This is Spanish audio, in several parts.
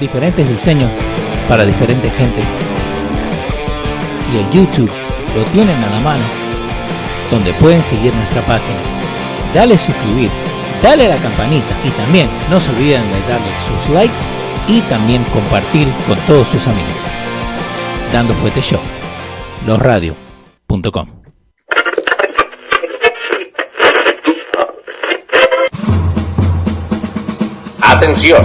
diferentes diseños para diferente gente. Y el YouTube lo tienen a la mano, donde pueden seguir nuestra página. Dale suscribir, dale a la campanita y también no se olviden de darle sus likes y también compartir con todos sus amigos. Dando Fuete Show, losradio.com. Atención,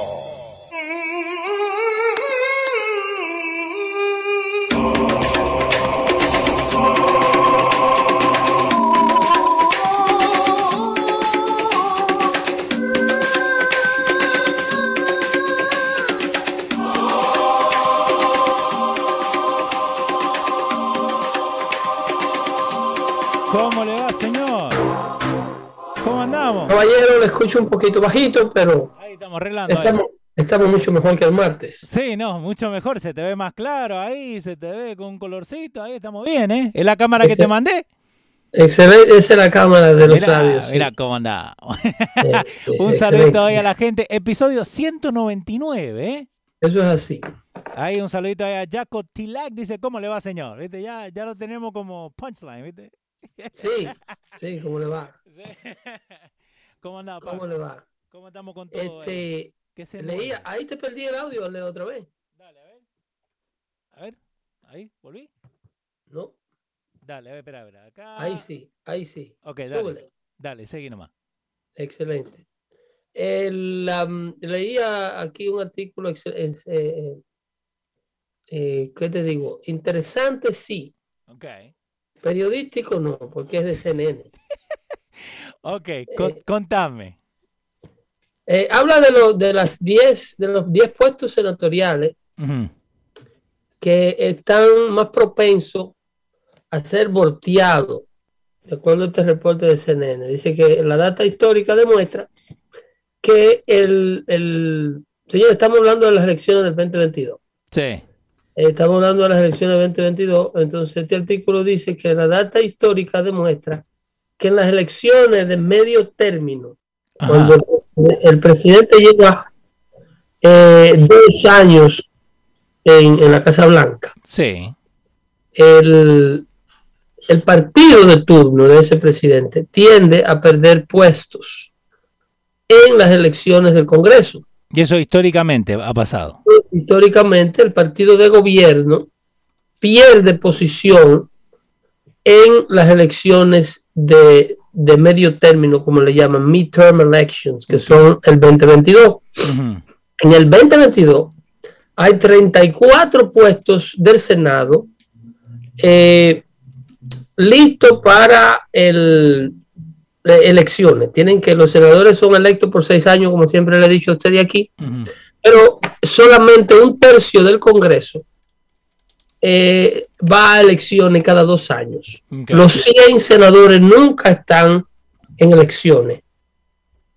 Escucho un poquito bajito, pero Ahí estamos arreglando. ahí. estamos, mucho mejor que el martes. Sí, no, mucho mejor, se te ve más claro ahí, se te ve con un colorcito, ahí estamos bien, ¿eh? ¿Es la cámara que te mandé? Excelente, esa es la cámara de los Mira, sí. mira cómo anda. Un saludito ahí a la gente. Episodio 199, ¿eh? Eso es así. Ahí un saludito ahí a Jaco Tilac, dice, ¿cómo le va, señor? ¿Viste? Ya, ya lo tenemos como punchline, ¿viste? Sí, sí, ¿cómo le va? ¿Cómo anda, ¿Cómo papá? le va? ¿Cómo estamos con todo? Este, ¿Qué se leía, mueve? ahí te perdí el audio, leo otra vez. Dale, a ver. A ver, ahí, volví. No, Dale, a ver, espera, espera. Acá. ahí sí, ahí sí. Ok, dale. Súbele. Dale, seguí nomás. Excelente. El, leía aquí un artículo, es, eh, eh, ¿qué te digo? Interesante, sí. Ok. Periodístico, no, porque es de CNN. Ok, con- Eh, contame. Eh, habla de, lo- de las 10 de los 10 puestos senatoriales que están más propensos a ser volteados, de acuerdo a este reporte de CNN. Dice que la data histórica demuestra que el, el señor, estamos hablando de las elecciones del 2022. Sí. Eh, Estamos hablando de las elecciones del 2022. Entonces, este artículo dice que la data histórica demuestra que en las elecciones de medio término, Ajá. cuando el, presidente lleva eh, dos años en, en la Casa Blanca, Sí. el, el partido de turno de ese presidente tiende a perder puestos en las elecciones del Congreso. Y eso históricamente ha pasado. Históricamente, el partido de gobierno pierde posición en las elecciones de, de medio término, como le llaman, midterm elections, que son el 2022. Ujú. En el 2022 hay 34 puestos del Senado eh, listos para el, eh, elecciones. Tienen que los senadores son electos por seis años, como siempre le he dicho a usted de aquí, pero solamente un tercio del Congreso eh, va a elecciones cada dos años. Los 100 senadores nunca están en elecciones,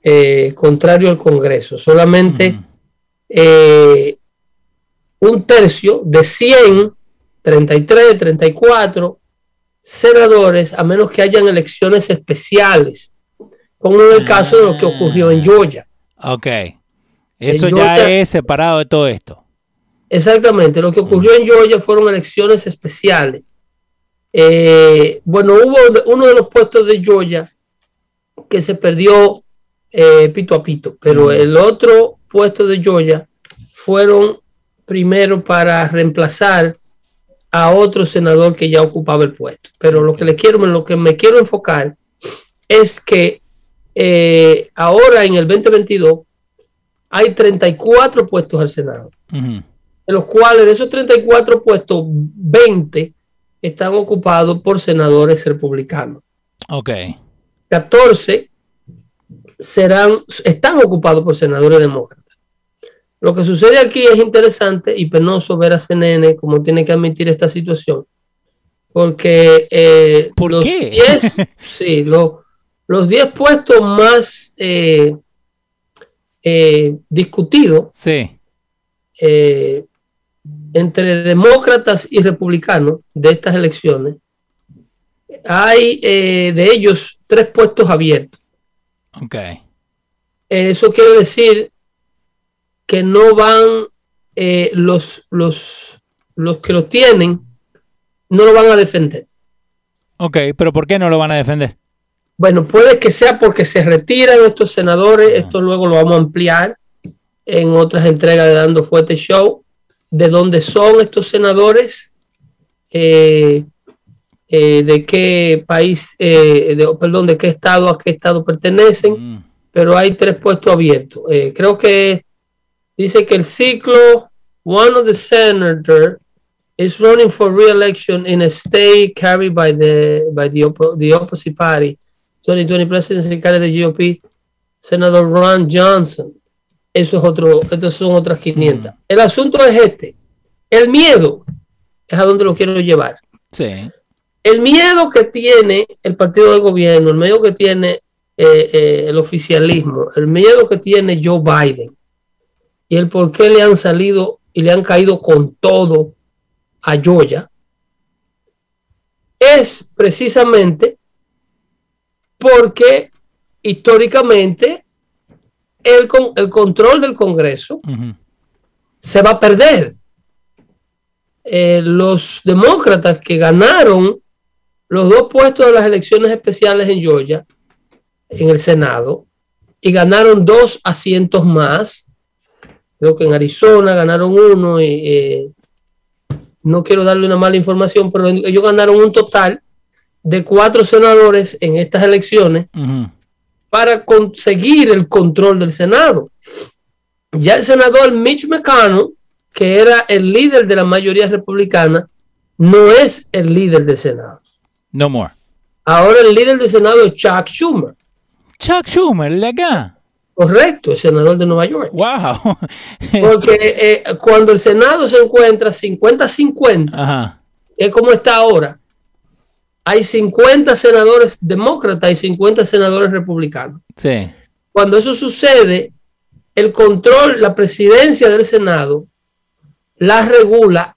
eh, contrario al Congreso. Solamente eh, un tercio de 100, 33, 34 senadores, a menos que hayan elecciones especiales, como en el caso de lo que ocurrió en Georgia. Ok. Eso En ya Georgia- es separado de todo esto. Exactamente, lo que ocurrió en Georgia fueron elecciones especiales. Eh, bueno, hubo uno de los puestos de Georgia que se perdió eh, pito a pito, pero Mm. el otro puesto de Georgia fueron primero para reemplazar a otro senador que ya ocupaba el puesto. Pero lo que le quiero, lo que me quiero enfocar es que eh, ahora en el 2022 hay 34 puestos al Senado Ujú. De los cuales de esos 34 puestos, 20 están ocupados por senadores republicanos. Ok. 14 serán, están ocupados por senadores demócratas. Lo que sucede aquí es interesante y penoso ver a CNN como tiene que admitir esta situación. Porque eh, ¿Por los qué? 10, sí, lo- los 10 puestos más eh, eh, discutidos Sí. eh, entre demócratas y republicanos de estas elecciones, hay eh, de ellos tres puestos abiertos. Ok. Eso quiere decir que no van eh, los, los, los que lo tienen, no lo van a defender. Ok, pero ¿por qué no lo van a defender? Bueno, puede que sea porque se retiran estos senadores, esto luego lo vamos a ampliar en otras entregas de Dando Fuerte Show, de dónde son estos senadores, eh, eh, de qué país, eh, de- perdón, de qué estado a qué estado pertenecen, Mm, pero hay tres puestos abiertos. Eh, creo que dice que el ciclo, one of the senators is running for re-election in a state carried by the by the, the opposite party. 2020 presidency candidate GOP, Senador Ron Johnson. Eso es otro, estos son otras 500. El asunto es este. El miedo es a donde lo quiero llevar. sí. El miedo que tiene el partido de gobierno, el miedo que tiene eh, eh, el oficialismo, el miedo que tiene Joe Biden y el por qué le han salido y le han caído con todo a Georgia es precisamente porque históricamente el, con- el control del Congreso se va a perder. Eh, los demócratas que ganaron los dos puestos de las elecciones especiales en Georgia, en el Senado, y ganaron dos asientos más. Creo que en Arizona ganaron uno y eh, no quiero darle una mala información, pero ellos ganaron un total de cuatro senadores en estas elecciones. Para conseguir el control del Senado. Ya el senador Mitch McConnell, que era el líder de la mayoría republicana, no es el líder del Senado. No more. Ahora el líder del Senado es Chuck Schumer. Chuck Schumer, el de acá. Correcto, el senador de Nueva York. Wow. Porque eh, cuando el Senado se encuentra 50-50, Ajá. es como está ahora, hay 50 senadores demócratas y 50 senadores republicanos. Sí. Cuando eso sucede, el control, la presidencia del Senado, la regula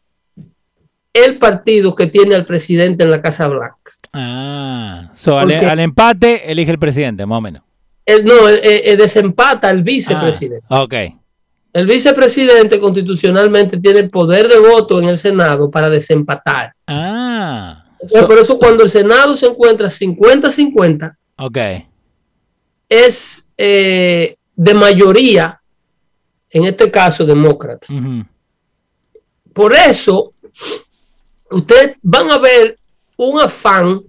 el partido que tiene al presidente en la Casa Blanca. Ah. So, al, empate elige el presidente, más o menos. El, no, el, el- el desempata al vicepresidente. Ah, ok. El vicepresidente constitucionalmente tiene el poder de voto en el Senado para desempatar. Ah. Entonces, So- por eso cuando el Senado se encuentra 50-50, ok. es eh, de mayoría, en este caso, demócrata. Por eso, ustedes van a ver un afán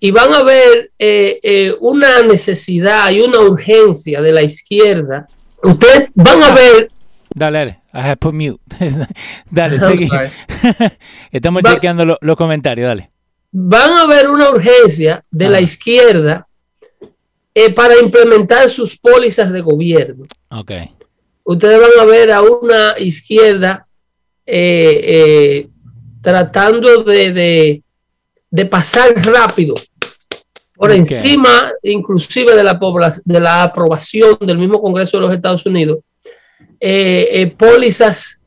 y van a ver eh, eh, una necesidad y una urgencia de la izquierda. Ustedes van a ver, Dale, dale. I have put mute. dale, sorry. Estamos Va- chequeando lo- los comentarios, dale. van a ver una urgencia de la Ah. izquierda eh, para implementar sus pólizas de gobierno. Ok. Ustedes van a ver a una izquierda eh, eh, tratando de, de- de pasar rápido por encima inclusive de la, de la aprobación del mismo Congreso de los Estados Unidos, eh, eh, pólizas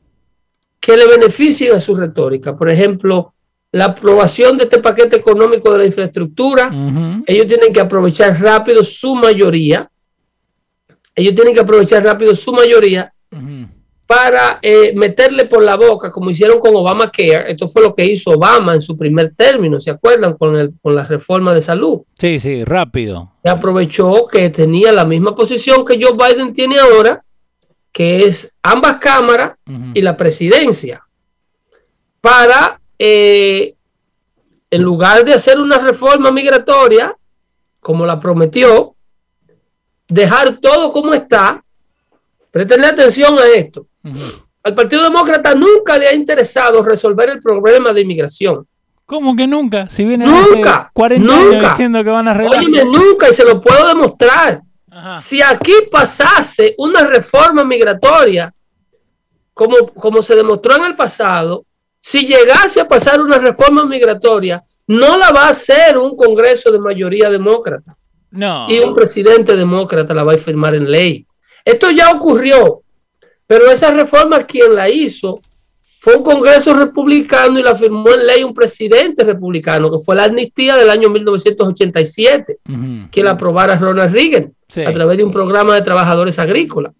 que le beneficien a su retórica. Por ejemplo, la aprobación de este paquete económico de la infraestructura, ellos tienen que aprovechar rápido su mayoría. Ellos tienen que aprovechar rápido su mayoría para eh, meterle por la boca, como hicieron con Obamacare. Esto fue lo que hizo Obama en su primer término, ¿se acuerdan? Con, el, con la reforma de salud. Sí, sí, rápido. Se aprovechó que tenía la misma posición que Joe Biden tiene ahora, que es ambas cámaras y la presidencia, para, eh, en lugar de hacer una reforma migratoria, como la prometió, dejar todo como está. Prestenle atención a esto. Al Partido Demócrata nunca le ha interesado resolver el problema de inmigración. ¿Cómo que nunca? Si vienen Nunca, hace 40 nunca. años diciendo que van a arreglar. Óyeme, nunca, y se lo puedo demostrar. Ajá. Si aquí pasase una reforma migratoria, como, como se demostró en el pasado, si llegase a pasar una reforma migratoria, no la va a hacer un Congreso de mayoría demócrata No. y un presidente demócrata la va a firmar en ley. Esto ya ocurrió, pero esa reforma quien la hizo fue un Congreso republicano y la firmó en ley un presidente republicano, que fue la amnistía del año 1987, Ujú. que la aprobara Ronald Reagan Sí. a través de un programa de trabajadores agrícolas.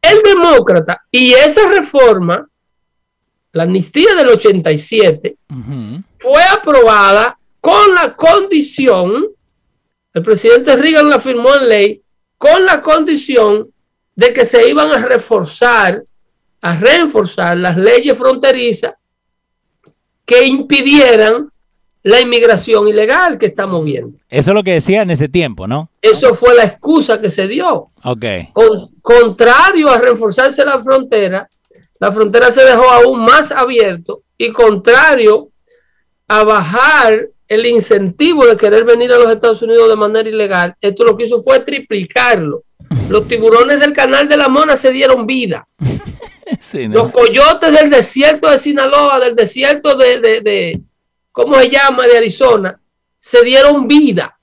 El demócrata y esa reforma, la amnistía del 87, Ujú. fue aprobada con la condición, el presidente Reagan la firmó en ley, con la condición de que se iban a reforzar, a reforzar las leyes fronterizas que impidieran la inmigración ilegal que estamos viendo. Eso es lo que decía en ese tiempo, ¿no? Eso fue la excusa que se dio. Ok. Con- contrario a reforzarse la frontera, la frontera se dejó aún más abierto y contrario a bajar el incentivo de querer venir a los Estados Unidos de manera ilegal, esto lo que hizo fue triplicarlo. Los tiburones del canal de la Mona se dieron vida. Los coyotes del desierto de Sinaloa, del desierto de, de, de- ¿cómo se llama? De Arizona, se dieron vida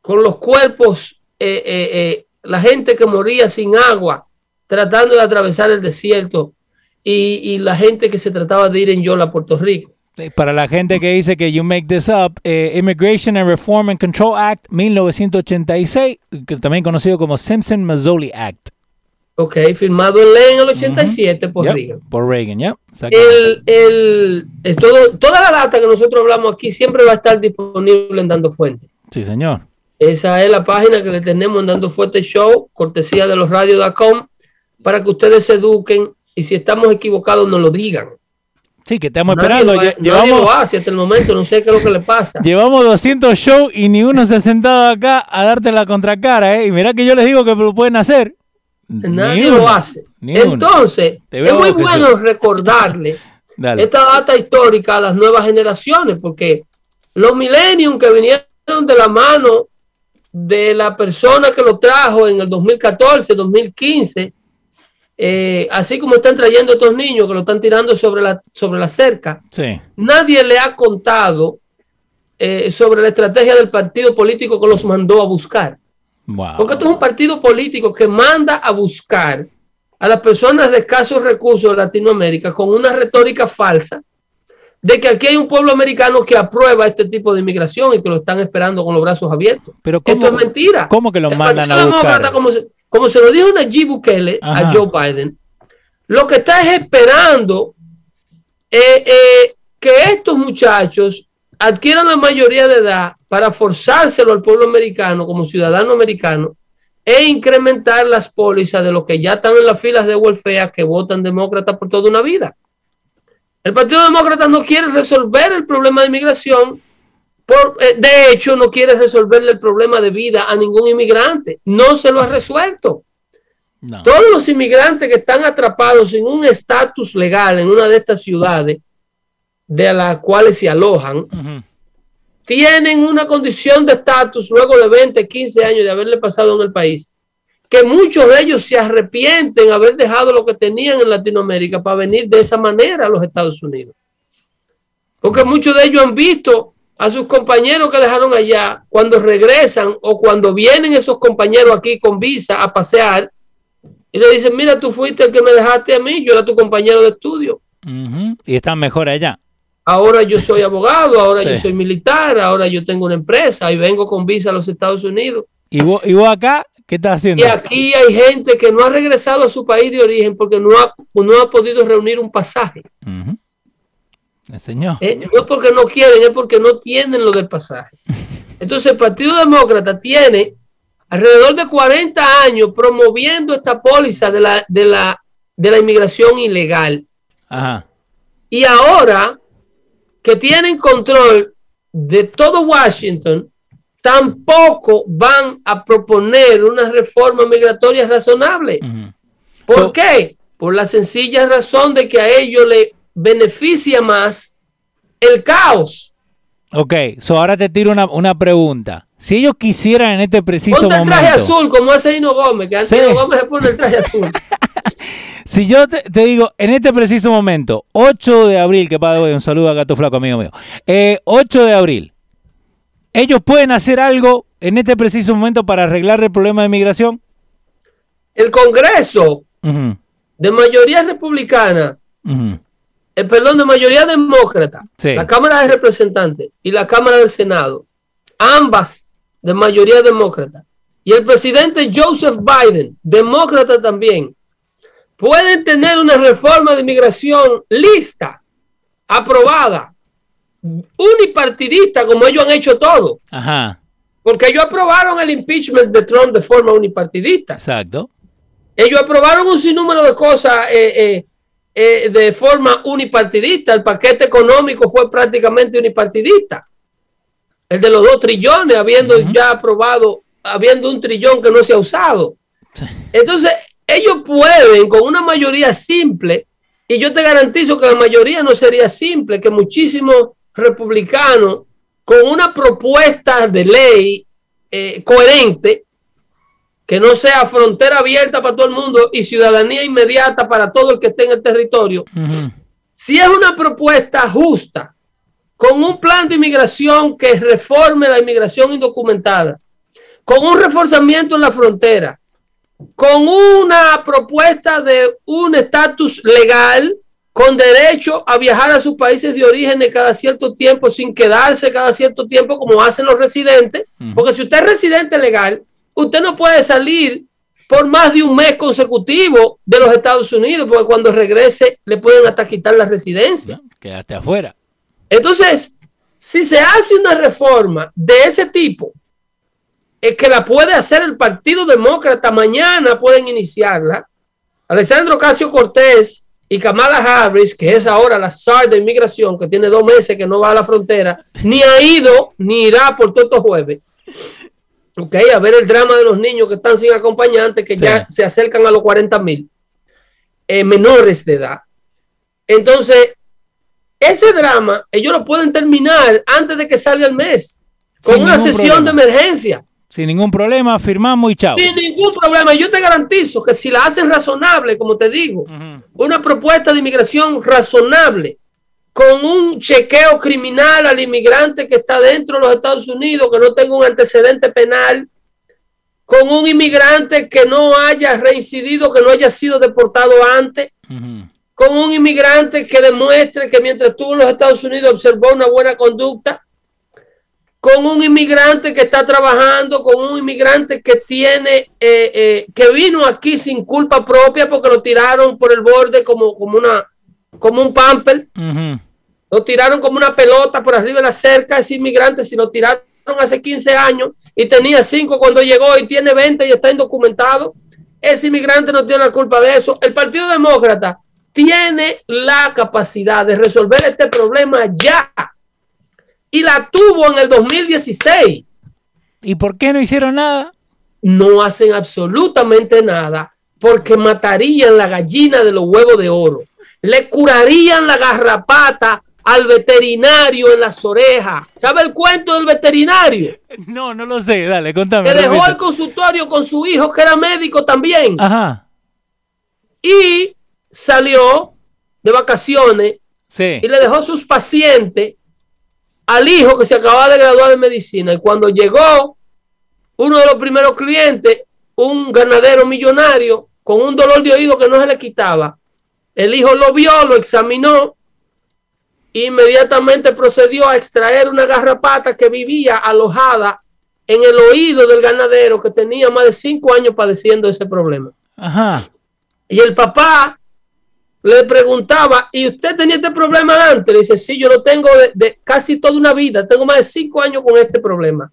con los cuerpos, eh, eh, eh, la gente que moría sin agua, tratando de atravesar el desierto, y, y la gente que se trataba de ir en Yola a Puerto Rico. Para la gente que dice que you make this up, eh, Immigration and Reform and Control Act 1986, que también conocido como Simpson-Mazzoli Act. Ok, firmado en ley en el 87 por Yep, Reagan. Por Reagan, yep. exacto. El, el, todo- toda la data que nosotros hablamos aquí siempre va a estar disponible en Dando Fuente. Sí, señor. Esa es la página que le tenemos en Dando Fuerte Show, cortesía de los radios.com, para que ustedes se eduquen y si estamos equivocados nos lo digan. Sí, que estamos Nadie esperando. nadie lo llevamos, hace hasta el momento, no sé qué es lo que le pasa. llevamos 200 shows y ni uno se ha sentado acá a darte la contracara, ¿eh? Y mira que yo les digo que lo pueden hacer. Nadie lo hace. Entonces, es muy bueno recordarle esta data histórica a las nuevas generaciones, porque los millennium que vinieron de la mano de la persona que lo trajo en el 2014, 2015, eh, así como están trayendo estos niños que lo están tirando sobre la, sobre la cerca, Sí. nadie le ha contado eh, sobre la estrategia del partido político que los mandó a buscar. Wow. Porque esto es un partido político que manda a buscar a las personas de escasos recursos de Latinoamérica con una retórica falsa de que aquí hay un pueblo americano que aprueba este tipo de inmigración y que lo están esperando con los brazos abiertos. Pero Esto ¿cómo, es mentira. ¿Cómo que lo mandan a buscar? Demócrata, como se, como se lo dijo Nayib Bukele Ajá. a Joe Biden, lo que está es esperando eh, eh, que estos muchachos adquieran la mayoría de edad para forzárselo al pueblo americano como ciudadano americano e incrementar las pólizas de los que ya están en las filas de welfare que votan demócrata por toda una vida. El Partido Demócrata no quiere resolver el problema de inmigración, por, eh, de hecho no quiere resolverle el problema de vida a ningún inmigrante, no se lo ha resuelto. No. Todos los inmigrantes que están atrapados en un estatus legal en una de estas ciudades de las cuales se alojan, tienen una condición de estatus luego de 20, 15 años de haberle pasado en el país, que muchos de ellos se arrepienten de haber dejado lo que tenían en Latinoamérica para venir de esa manera a los Estados Unidos. Porque muchos de ellos han visto a sus compañeros que dejaron allá cuando regresan o cuando vienen esos compañeros aquí con visa a pasear y le dicen, mira, tú fuiste el que me dejaste a mí, yo era tu compañero de estudio. Y están mejor allá. Ahora yo soy abogado, ahora Sí. yo soy militar, ahora yo tengo una empresa y vengo con visa a los Estados Unidos. ¿Y vos, y vos acá qué estás haciendo? Y aquí hay gente que no ha regresado a su país de origen porque no ha, no ha podido reunir un pasaje. El señor. ¿eh? No es porque no quieren, es porque no tienen lo del pasaje. Entonces el Partido Demócrata tiene alrededor de 40 años promoviendo esta póliza de la, de la, de la inmigración ilegal. Ajá. Y ahora que tienen control de todo Washington, tampoco van a proponer una reforma migratoria razonable. Ujú. ¿Por So- qué? por la sencilla razón de que a ellos le beneficia más el caos. Ok, so ahora te tiro una, una pregunta. Si ellos quisieran en este preciso Ponte el momento. traje azul, como hace Hino Gómez, que antes Sí. Hino Gómez se pone el traje azul. Si yo te, te digo, en este preciso momento, 8 de abril, que padre, un saludo a Gato Flaco, amigo mío. Eh, 8 de abril, ¿ellos pueden hacer algo en este preciso momento para arreglar el problema de migración? El Congreso de mayoría republicana, eh, perdón, de mayoría demócrata, Sí. la Cámara de Representantes y la Cámara del Senado, ambas de mayoría demócrata, y el presidente Joseph Biden, demócrata también, pueden tener una reforma de inmigración lista, aprobada, unipartidista, como ellos han hecho todo, Ajá, porque ellos aprobaron el impeachment de Trump de forma unipartidista. exacto. Ellos aprobaron un sinnúmero de cosas eh, eh, eh, de forma unipartidista. El paquete económico fue prácticamente unipartidista. El de los dos trillones, habiendo ya aprobado, habiendo un trillón que no se ha usado. Sí. Entonces, ellos pueden con una mayoría simple, y yo te garantizo que la mayoría no sería simple, que muchísimos republicanos con una propuesta de ley eh, coherente, que no sea frontera abierta para todo el mundo y ciudadanía inmediata para todo el que esté en el territorio, si es una propuesta justa, con un plan de inmigración que reforme la inmigración indocumentada, con un reforzamiento en la frontera, con una propuesta de un estatus legal con derecho a viajar a sus países de origen cada cierto tiempo sin quedarse cada cierto tiempo como hacen los residentes, porque si usted es residente legal, usted no puede salir por más de un mes consecutivo de los Estados Unidos, porque cuando regrese le pueden hasta quitar la residencia. ya, Quedaste afuera. Entonces, si se hace una reforma de ese tipo, es que la puede hacer el Partido Demócrata, mañana pueden iniciarla. Alessandro Casio Cortés y Kamala Harris, que es ahora la SAR de inmigración, que tiene dos meses que no va a la frontera, ni ha ido ni irá por todos estos jueves. Ok, a ver el drama de los niños que están sin acompañantes, que Sí. ya se acercan a los 40 mil eh, menores de edad. Entonces, ese drama, ellos lo pueden terminar antes de que salga el mes, con Sin una sesión problema. de emergencia. Sin ningún problema, firmamos y chao. Sin ningún problema. Yo te garantizo que si la hacen razonable, como te digo, una propuesta de inmigración razonable, con un chequeo criminal al inmigrante que está dentro de los Estados Unidos, que no tenga un antecedente penal, con un inmigrante que no haya reincidido, que no haya sido deportado antes, con un inmigrante que demuestre que mientras estuvo en los Estados Unidos observó una buena conducta, con un inmigrante que está trabajando, con un inmigrante que tiene, eh, eh, que vino aquí sin culpa propia porque lo tiraron por el borde como, como, una, como un pamper, lo tiraron como una pelota por arriba de la cerca, ese inmigrante, si lo tiraron hace 15 años y tenía 5 cuando llegó y tiene 20 y está indocumentado, ese inmigrante no tiene la culpa de eso. El Partido Demócrata tiene la capacidad de resolver este problema ya y la tuvo en el 2016. ¿Y por qué no hicieron nada? No hacen absolutamente nada porque matarían la gallina de los huevos de oro. Le curarían la garrapata al veterinario en las orejas. ¿Sabe el cuento del veterinario? No, no lo sé. Dale, contame. Que dejó el consultorio con su hijo que era médico también. Ajá. Y salió de vacaciones Sí. y le dejó sus pacientes al hijo que se acababa de graduar de medicina. Y cuando llegó uno de los primeros clientes, un ganadero millonario con un dolor de oído que no se le quitaba, el hijo lo vio, lo examinó, e inmediatamente procedió a extraer una garrapata que vivía alojada en el oído del ganadero que tenía más de cinco años padeciendo ese problema. Ajá. Y el papá le preguntaba, ¿y usted tenía este problema antes? Le dice, sí, yo lo tengo de, de casi toda una vida, tengo más de cinco años con este problema.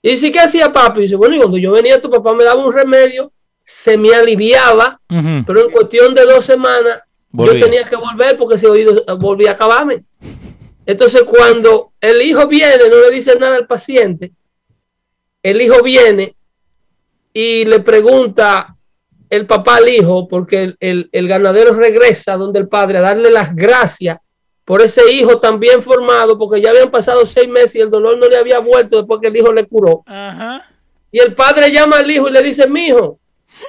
Y dice, ¿qué hacía papi? Y dice, bueno, y cuando yo venía, tu papá me daba un remedio, se me aliviaba, pero en cuestión de dos semanas Volvía. yo tenía que volver porque ese oído eh, volvía a acabarme. Entonces, cuando el hijo viene, no le dice nada al paciente, el hijo viene y le pregunta el papá al hijo, porque el, el, el ganadero regresa donde el padre a darle las gracias por ese hijo tan bien formado, porque ya habían pasado seis meses y el dolor no le había vuelto después que el hijo le curó. Ajá. Y el padre llama al hijo y le dice, mi hijo,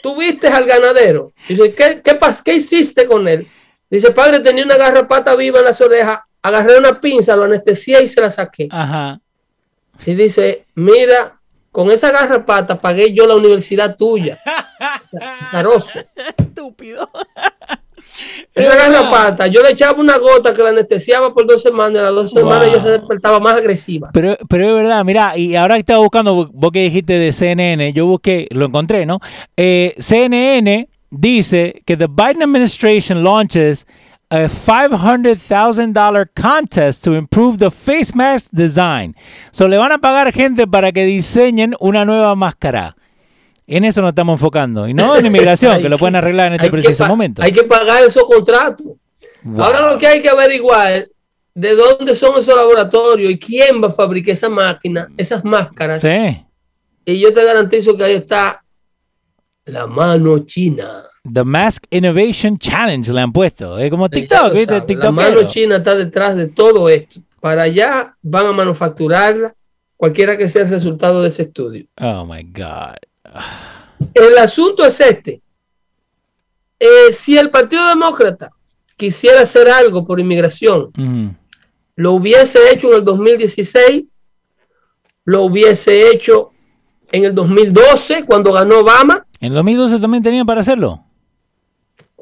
tú viste al ganadero. Dice, ¿qué, qué, ¿qué hiciste con él? Dice, padre, tenía una garrapata viva en las orejas, agarré una pinza, lo anestesié y se la saqué. Ajá. Y dice, mira, con esa garrapata pagué yo la universidad tuya. Caroso. Estúpido. Esa garrapata, yo le echaba una gota que la anestesiaba por dos semanas, a las dos semanas Wow. ella se despertaba más agresiva. Pero, pero es verdad, mira, y ahora que estaba buscando, vos que dijiste de CNN, yo busqué, lo encontré, ¿no? Eh, CNN dice que the Biden administration launches a $500,000 contest to improve the face mask design. So le van a pagar gente para que diseñen una nueva máscara. En eso nos estamos enfocando. Y no en inmigración, que lo pueden arreglar en este preciso momento. Hay que pagar esos contratos. Wow. Ahora lo que hay que averiguar de dónde son esos laboratorios y quién va a fabricar esa máquina, esas máscaras. Sí. Y yo te garantizo que ahí está la mano china. The Mask Innovation Challenge le han puesto. Es como TikTok, ¿viste? TikTok. la mano china está detrás de todo esto. Para allá van a manufacturarla, cualquiera que sea el resultado de ese estudio. Oh my God. El asunto es este. Eh, si el Partido Demócrata quisiera hacer algo por inmigración, Mm. lo hubiese hecho en el 2016, lo hubiese hecho en el 2012 cuando ganó Obama. En 2012 también tenían para hacerlo.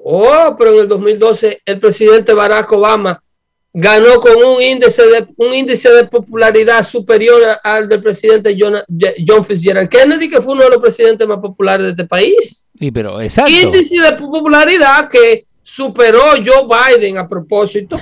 Oh, pero en el 2012 el presidente Barack Obama ganó con un índice de un índice de popularidad superior al del presidente John, John Fitzgerald Kennedy, que fue uno de los presidentes más populares de este país. Sí, pero exacto. índice de popularidad que superó Joe Biden a propósito.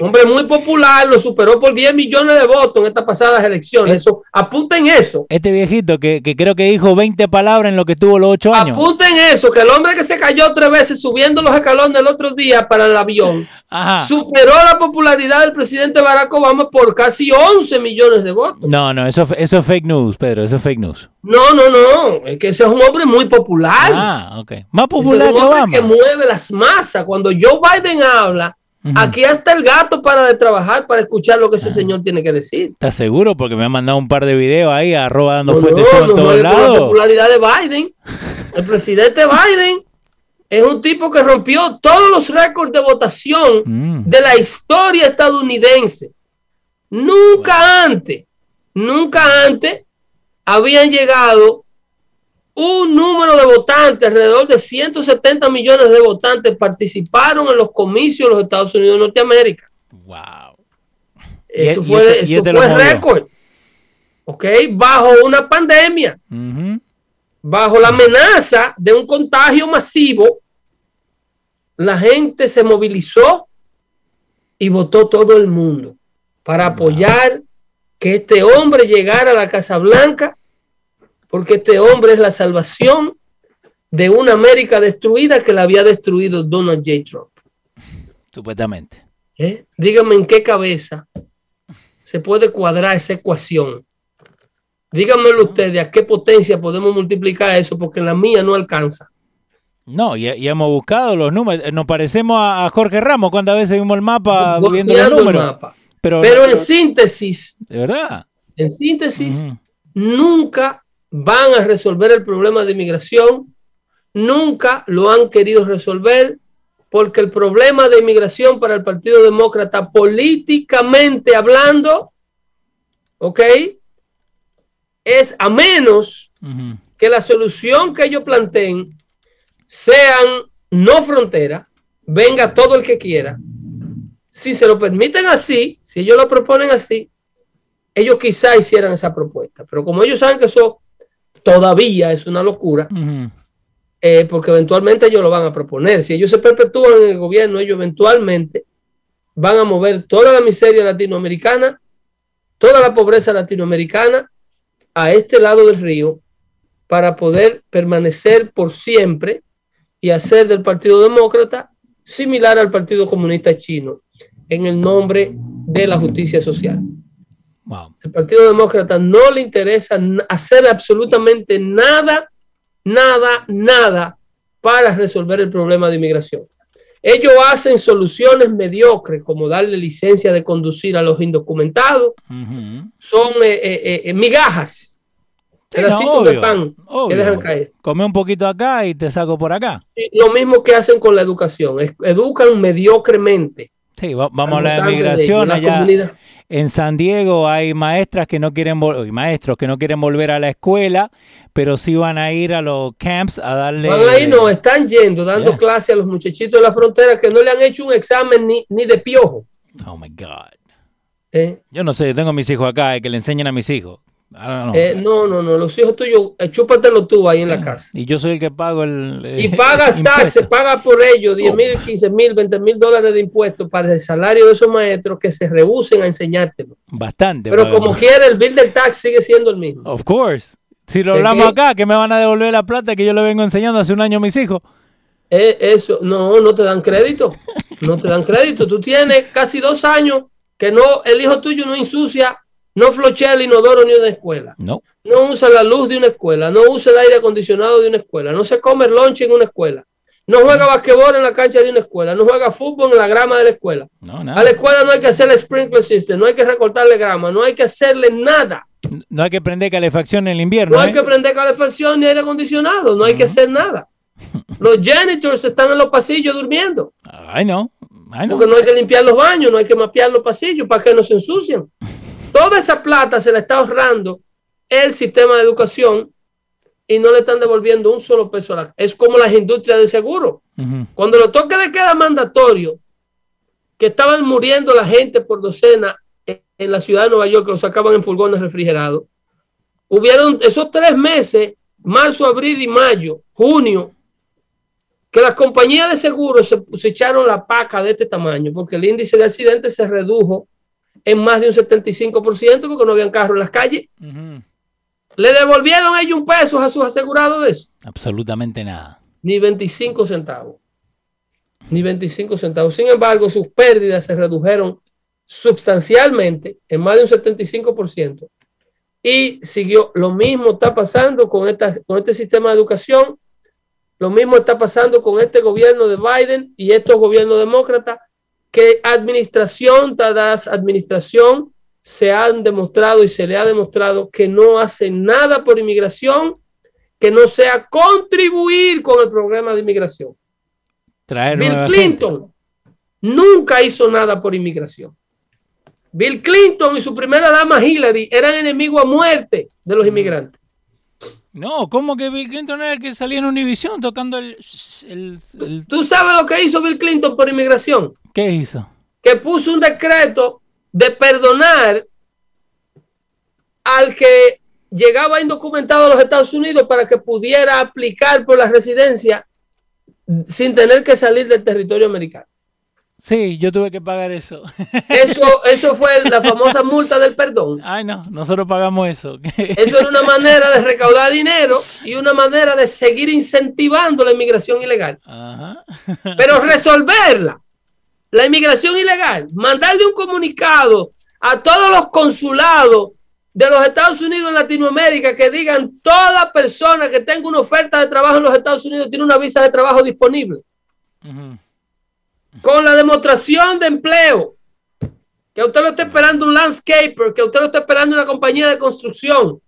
Hombre muy popular, lo superó por 10 millones de votos en estas pasadas elecciones. Eso, apunten eso. Este viejito que, que creo que dijo 20 palabras en lo que tuvo los 8 años. Apunten eso, que el hombre que se cayó tres veces subiendo los escalones el otro día para el avión, Ajá. superó la popularidad del presidente Barack Obama por casi 11 millones de votos. No, no, eso, eso es fake news, Pedro, eso es fake news. No, no, no, es que ese es un hombre muy popular. Ah, ok. Más Ese popular es que un hombre Obama. que mueve las masas. Cuando Joe Biden habla, Aquí está el gato para de trabajar para escuchar lo que ese señor tiene que decir. ¿Estás seguro? Porque me han mandado un par de videos ahí, arroba dando No, fuerte no, show en no todos con la lados. popularidad de Biden. El presidente Biden es un tipo que rompió todos los récords de votación Mm. de la historia estadounidense. Nunca antes, nunca antes habían llegado un número de votantes, alrededor de 170 millones de votantes participaron en los comicios de los Estados Unidos de Norteamérica. Wow. Eso y fue, este- eso este récord. ¿Ok? Bajo una pandemia, bajo la amenaza de un contagio masivo, la gente se movilizó y votó todo el mundo para apoyar que este hombre llegara a la Casa Blanca, porque este hombre es la salvación de una América destruida que la había destruido Donald J. Trump. Supuestamente. ¿Eh? Díganme en qué cabeza se puede cuadrar esa ecuación. Díganmelo ustedes, a qué potencia podemos multiplicar eso, porque la mía no alcanza. No, ya hemos buscado los números. Nos parecemos a, a Jorge Ramos cuántas veces vimos el mapa viendo los el números. mapa. Pero, Pero en síntesis, de verdad. en síntesis, nunca van a resolver el problema de inmigración, nunca lo han querido resolver, porque el problema de inmigración para el Partido Demócrata, políticamente hablando, ¿ok? Es a menos que la solución que ellos planteen sean no frontera, venga todo el que quiera. Si se lo permiten así, si ellos lo proponen así, ellos quizá hicieran esa propuesta. Pero como ellos saben que eso todavía es una locura, eh, porque eventualmente ellos lo van a proponer. Si ellos se perpetúan en el gobierno, ellos eventualmente van a mover toda la miseria latinoamericana, toda la pobreza latinoamericana a este lado del río para poder permanecer por siempre y hacer del Partido Demócrata similar al Partido Comunista Chino en el nombre de la justicia social. Wow. El Partido Demócrata no le interesa hacer absolutamente nada, nada, nada para resolver el problema de inmigración. Ellos hacen soluciones mediocres, como darle licencia de conducir a los indocumentados. Son eh, eh, eh, migajas. pedacitos de pan que dejan caer. Come un poquito acá y te saco por acá. lo mismo que hacen con la educación. Educan mediocremente. Sí, vamos a la inmigración allá. En San Diego hay maestras que no quieren maestros que no quieren volver a la escuela, pero sí van a ir a los camps a darle. Van ahí no, están yendo, dando clase a los muchachitos de la frontera que no le han hecho un examen ni, ni de piojo. Oh my God. ¿Eh? Yo no sé, yo tengo mis hijos acá, que le enseñan a mis hijos. Eh, no, no, no, los hijos tuyos, eh, chúpatelo tú ahí en la casa. Y yo soy el que pago el. y pagas taxes, paga por ello 10 mil, 15 mil, 20 mil dólares de impuestos para el salario de esos maestros que se rehúsen a enseñártelo. Bastante. Pero como quiera, el bill del tax sigue siendo el mismo. Of course. Si lo hablamos acá, que me van a devolver la plata que yo le vengo enseñando hace un año a mis hijos. Eh, eso, no, no te dan crédito. No te dan crédito. Tú tienes casi dos años que no, el hijo tuyo no ensucia no flochea el inodoro ni una escuela. No. No usa la luz de una escuela. No usa el aire acondicionado de una escuela. No se come el lunch en una escuela. No juega basquetbol en la cancha de una escuela. No juega fútbol en la grama de la escuela. No, A la escuela no hay que hacerle sprinkler system. No hay que recortarle grama. No hay que hacerle nada. No hay que prender calefacción en el invierno. No hay ¿eh? que prender calefacción ni aire acondicionado. No hay que hacer nada. Los janitors están en los pasillos durmiendo. Ay, no. Porque no hay que limpiar los baños, no hay que mapear los pasillos para que no se ensucien. Toda esa plata se la está ahorrando el sistema de educación y no le están devolviendo un solo peso. A la, es como las industrias de seguro. Cuando lo toque de queda mandatorio, que estaban muriendo la gente por docena en, la ciudad de Nueva York, que lo sacaban en furgones refrigerados, hubieron esos tres meses, marzo, abril y mayo, junio, que las compañías de seguros se, se, echaron la paca de este tamaño, porque el índice de accidentes se redujo en más de un 75% porque no habían carros en las calles. ¿Le devolvieron ellos un peso a sus asegurados de eso? Absolutamente nada. Ni 25 centavos. Ni 25 centavos. Sin embargo, sus pérdidas se redujeron sustancialmente en más de un 75%. Y siguió, lo mismo está pasando con, esta, con este sistema de educación, lo mismo está pasando con este gobierno de Biden y estos gobiernos demócratas que administración tras administración se han demostrado y se le ha demostrado que no hacen nada por inmigración que no sea contribuir con el problema de inmigración. Bill Clinton nunca hizo nada por inmigración. Bill Clinton y su primera dama Hillary eran enemigos a muerte de los inmigrantes. No, ¿cómo que Bill Clinton era el que salía en Univision tocando el, ¿Tú sabes lo que hizo Bill Clinton por inmigración? ¿Qué hizo? Que puso un decreto de perdonar al que llegaba indocumentado a los Estados Unidos para que pudiera aplicar por la residencia sin tener que salir del territorio americano. Sí, yo tuve que pagar eso. Eso, eso fue la famosa multa del perdón. Ay, no, nosotros pagamos eso. Eso era una manera de recaudar dinero y una manera de seguir incentivando la inmigración ilegal. Pero resolverla, la inmigración ilegal, mandarle un comunicado a todos los consulados de los Estados Unidos en Latinoamérica que digan toda persona que tenga una oferta de trabajo en los Estados Unidos tiene una visa de trabajo disponible con la demostración de empleo, que usted lo esté esperando un landscaper, que usted lo esté esperando una compañía de construcción,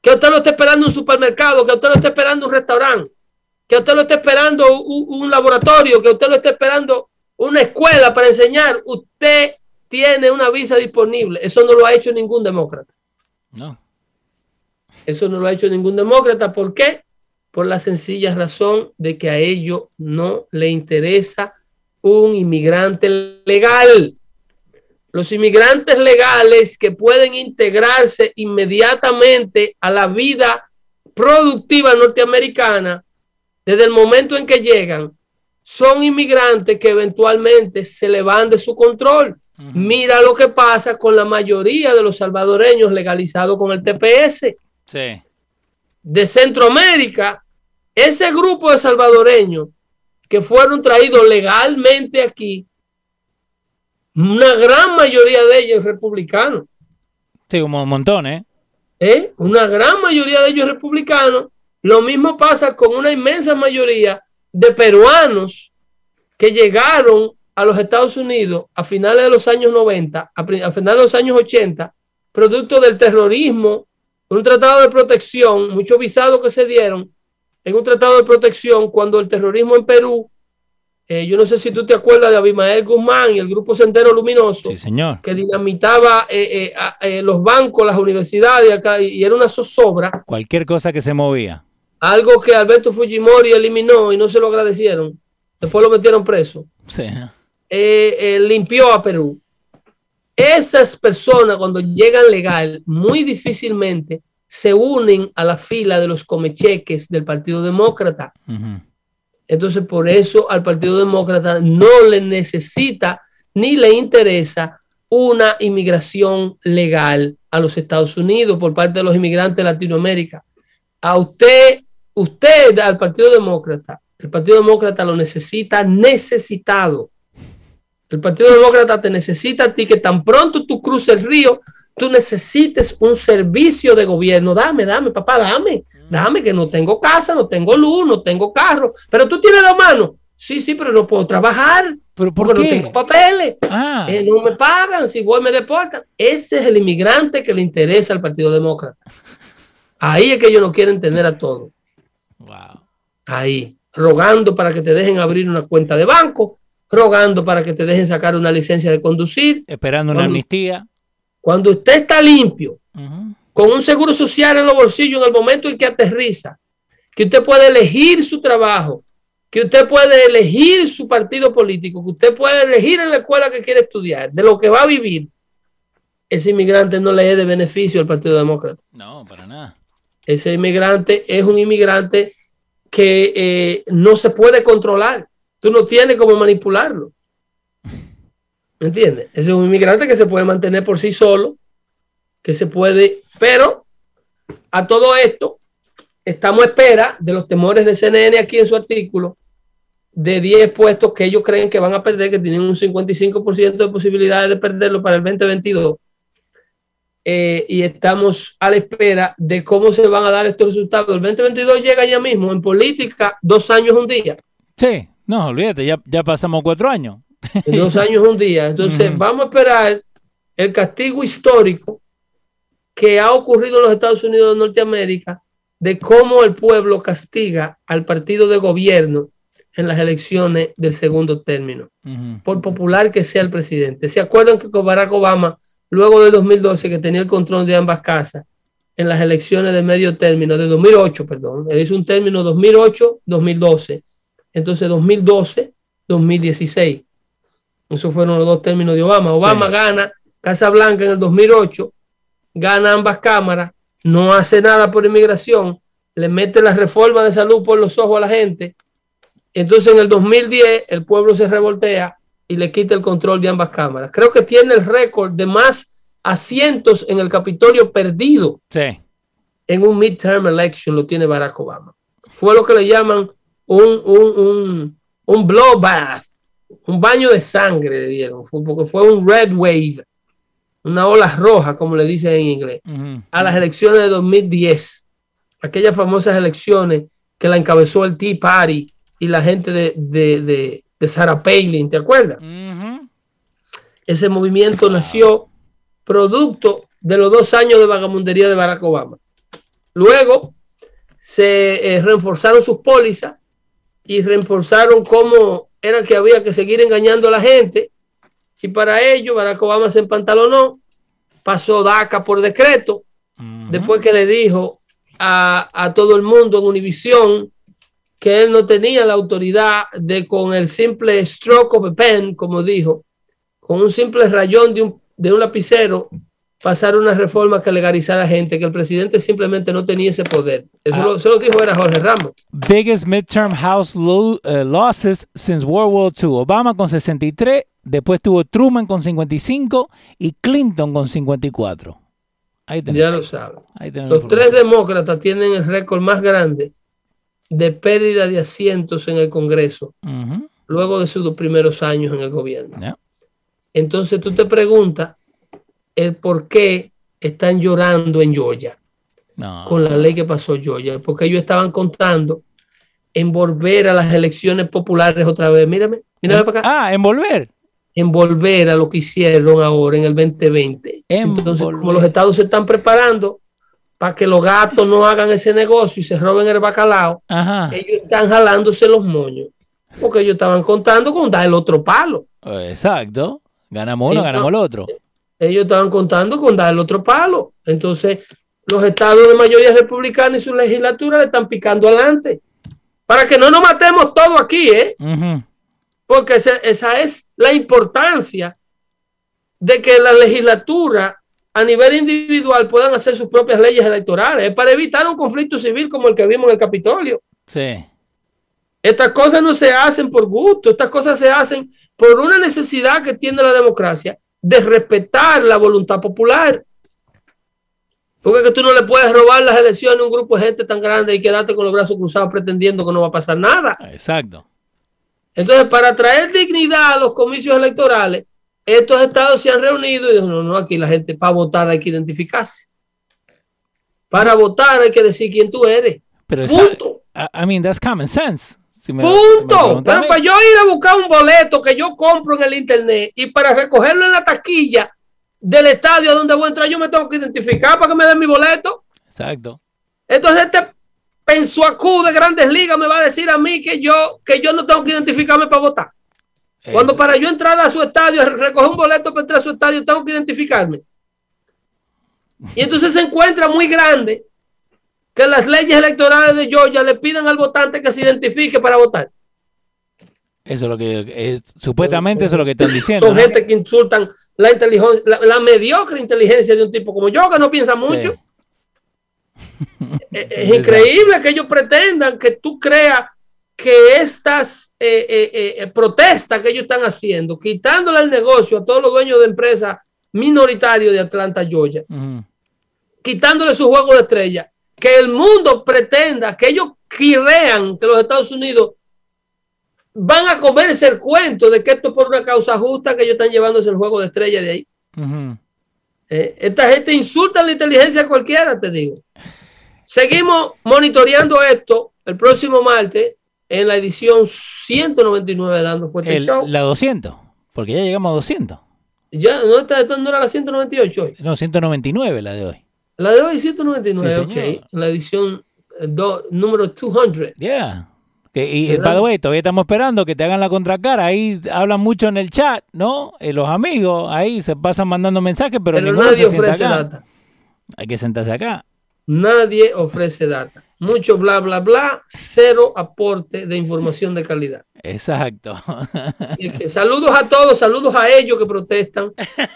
que usted lo esté esperando un supermercado, que usted lo esté esperando un restaurante, que usted lo esté esperando un, laboratorio, que usted lo esté esperando una escuela para enseñar, usted tiene una visa disponible. Eso no lo ha hecho ningún demócrata. No. Eso no lo ha hecho ningún demócrata. ¿Por qué? Por la sencilla razón de que a ellos no le interesa un inmigrante legal. Los inmigrantes legales que pueden integrarse inmediatamente a la vida productiva norteamericana desde el momento en que llegan, son inmigrantes que eventualmente se le van de su control. Mira lo que pasa con la mayoría de los salvadoreños legalizados con el TPS. De Centroamérica, ese grupo de salvadoreños que fueron traídos legalmente aquí, una gran mayoría de ellos republicanos. Sí, como un montón, ¿eh? ¿eh? Una gran mayoría de ellos republicanos. Lo mismo pasa con una inmensa mayoría de peruanos que llegaron a los Estados Unidos a finales de los años 90, a, finales de los años 80, producto del terrorismo, un tratado de protección, muchos visados que se dieron en un tratado de protección cuando el terrorismo en Perú, eh, yo no sé si tú te acuerdas de Abimael Guzmán y el grupo Sendero Luminoso, señor. que dinamitaba eh, eh, los bancos, las universidades acá, y era una zozobra. Cualquier cosa que se movía. Algo que Alberto Fujimori eliminó y no se lo agradecieron. Después lo metieron preso. Sí. limpió a Perú. Esas personas cuando llegan legal, muy difícilmente se unen a la fila de los comecheques del Partido Demócrata. Entonces, por eso al Partido Demócrata no le necesita ni le interesa una inmigración legal a los Estados Unidos por parte de los inmigrantes de Latinoamérica. A usted, usted al Partido Demócrata, el Partido Demócrata lo necesita necesitado. El Partido Demócrata te necesita a ti que tan pronto tú cruces el río, tú necesites un servicio de gobierno. Dame, dame, papá, dame, dame, que no tengo casa, no tengo luz, no tengo carro, pero tú tienes la mano. Sí, sí, pero no puedo trabajar. ¿Pero por porque qué? no tengo papeles. Ah. Eh, no me pagan, si voy me deportan. Ese es el inmigrante que le interesa al Partido Demócrata. Ahí es que ellos no quieren tener a todos. Wow. Ahí, rogando para que te dejen abrir una cuenta de banco, rogando para que te dejen sacar una licencia de conducir. Esperando una amnistía. Cuando usted está limpio, con un seguro social en los bolsillos en el momento en que aterriza, que usted puede elegir su trabajo, que usted puede elegir su partido político, que usted puede elegir en la escuela que quiere estudiar, de lo que va a vivir, ese inmigrante no le es de beneficio al Partido Demócrata. No, para nada. Ese inmigrante es un inmigrante que eh, no se puede controlar. Tú no tienes cómo manipularlo. ¿Me entiendes? Ese es un inmigrante que se puede mantener por sí solo, que se puede, pero a todo esto estamos a espera de los temores de CNN aquí en su artículo de 10 puestos que ellos creen que van a perder, que tienen un 55% de posibilidades de perderlo para el 2022. Eh, y estamos a la espera de cómo se van a dar estos resultados. El 2022 llega ya mismo. En política, dos años un día. Sí, no, olvídate, ya, ya pasamos cuatro años. En dos años un día. Entonces, vamos a esperar el castigo histórico que ha ocurrido en los Estados Unidos de Norteamérica de cómo el pueblo castiga al partido de gobierno en las elecciones del segundo término, por popular que sea el presidente. ¿Se acuerdan que Barack Obama, luego de 2012, que tenía el control de ambas casas, en las elecciones de medio término, de 2008, perdón, él hizo un término 2008-2012, entonces 2012-2016. Esos fueron los dos términos de Obama. Obama Sí. gana Casa Blanca en el 2008, gana ambas cámaras, no hace nada por inmigración, le mete la reforma de salud por los ojos a la gente. Entonces en el 2010 el pueblo se revoltea y le quita el control de ambas cámaras. Creo que tiene el récord de más asientos en el Capitolio perdido Sí. en un midterm election lo tiene Barack Obama. Fue lo que le llaman un, un, un, un blowbath, un baño de sangre le dieron, fue porque fue un red wave, una ola roja, como le dicen en inglés, a las elecciones de 2010, aquellas famosas elecciones que la encabezó el Tea Party y la gente de, de, de, de Sarah Palin, ¿te acuerdas? Ese movimiento nació producto de los dos años de vagamundería de Barack Obama. Luego se eh, reforzaron sus pólizas y reforzaron cómo era que había que seguir engañando a la gente. Y para ello Barack Obama se empantalonó, pasó DACA por decreto, después que le dijo a, a todo el mundo en Univisión que él no tenía la autoridad de con el simple stroke of a pen, como dijo, con un simple rayón de un, de un lapicero, pasar una reforma que legalizara gente, que el presidente simplemente no tenía ese poder. Eso Ah. lo, se lo dijo era Jorge Ramos. Biggest midterm House lo- eh, losses since World War II. Obama con 63, después tuvo Truman con 55 y Clinton con 54. Ahí. Ya lo saben. Los tres demócratas tienen el récord más grande de pérdida de asientos en el Congreso luego de sus dos primeros años en el gobierno. Entonces tú te preguntas el por qué están llorando en Georgia No. con la ley que pasó Georgia, porque ellos estaban contando envolver a las elecciones populares otra vez. Mírame, mírame para acá. Ah, envolver. Envolver a lo que hicieron ahora en el 2020. Entonces, como los estados se están preparando para que los gatos no hagan ese negocio y se roben el bacalao, ellos están jalándose los moños. Porque ellos estaban contando con dar el otro palo. Exacto. Ganamos uno, ganamos el otro. Ellos estaban contando con dar el otro palo. Entonces, los estados de mayoría republicana y su legislatura le están picando adelante. Para que no nos matemos todo aquí, ¿eh? Porque esa, esa es la importancia de que la legislatura a nivel individual puedan hacer sus propias leyes electorales. Es para evitar un conflicto civil como el que vimos en el Capitolio. Sí. Estas cosas no se hacen por gusto, estas cosas se hacen por una necesidad que tiene la democracia de respetar la voluntad popular. Porque que tú no le puedes robar las elecciones a un grupo de gente tan grande y quedarte con los brazos cruzados pretendiendo que no va a pasar nada. Exacto. Entonces, para traer dignidad a los comicios electorales, estos estados se han reunido y dijeron, no, no, aquí la gente para votar hay que identificarse. Para votar hay que decir quién tú eres. Pero Punto. I mean, that's common sense. Punto. Pero para yo ir a buscar un boleto que yo compro en el internet y para recogerlo en la taquilla del estadio donde voy a entrar, yo me tengo que identificar para que me den mi boleto. Exacto. Entonces este pensuacú de grandes ligas me va a decir a mí que yo, que yo no tengo que identificarme para votar. Cuando para yo entrar a su estadio, recoger un boleto para entrar a su estadio, tengo que identificarme. Y entonces se encuentra muy grande que las leyes electorales de Georgia le pidan al votante que se identifique para votar. Eso es lo que, supuestamente eso es lo que están diciendo. Son gente que insultan la inteligencia, la, mediocre inteligencia de un tipo como yo, que no piensa mucho. Es, increíble que ellos pretendan que tú creas que estas eh, eh, eh, protestas que ellos están haciendo, quitándole el negocio a todos los dueños de empresas minoritarios de Atlanta, Georgia, quitándole su juego de estrella, que el mundo pretenda, que ellos crean que los Estados Unidos van a comerse el cuento de que esto es por una causa justa que ellos están llevándose el juego de estrella de ahí. esta gente insulta la inteligencia cualquiera, te digo. Seguimos monitoreando esto el próximo martes en la edición 199 de Dando Fuerte el, Show. La 200, porque ya llegamos a 200. Ya, ¿no, está, no era la 198 hoy? No, 199 la de hoy. La de hoy es 199, ok. La edición eh, número 200. Yeah. y, by the way, todavía estamos esperando que te hagan la contracara. Ahí hablan mucho en el chat, ¿no? Eh, los amigos ahí se pasan mandando mensajes, pero, pero nadie ofrece data. Hay que sentarse acá. Nadie ofrece data. Mucho bla, bla, bla, cero aporte de información de calidad. Exacto. saludos a todos, saludos a ellos que protestan,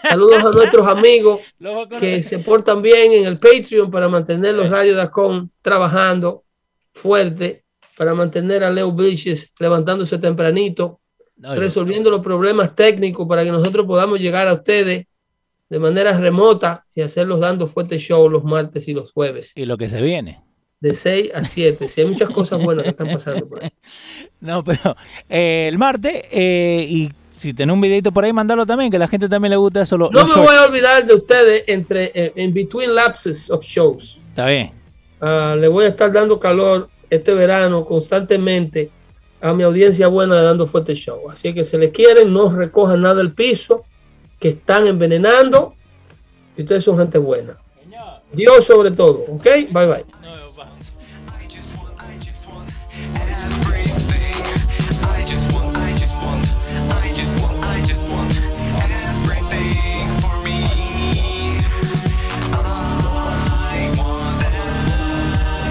saludos a nuestros amigos que se portan bien en el Patreon para mantener los radios de Acon trabajando fuerte, para mantener a Leo Bridges levantándose tempranito, resolviendo los problemas técnicos para que nosotros podamos llegar a ustedes de manera remota y hacerlos dando fuerte show los martes y los jueves. Y lo que se viene. De 6 a 7. Si hay muchas cosas buenas que están pasando por ahí. No, pero eh, el martes, eh, y si tenés un videito por ahí, mandalo también, que a la gente también le gusta eso. no me voy a olvidar de ustedes entre eh, en between lapses of shows. Está bien. Uh, le voy a estar dando calor este verano constantemente a mi audiencia buena de dando fuerte show. Así que se les quieren, no recojan nada del piso que están envenenando y ustedes son gente buena. Dios sobre todo, ¿ok? Bye bye.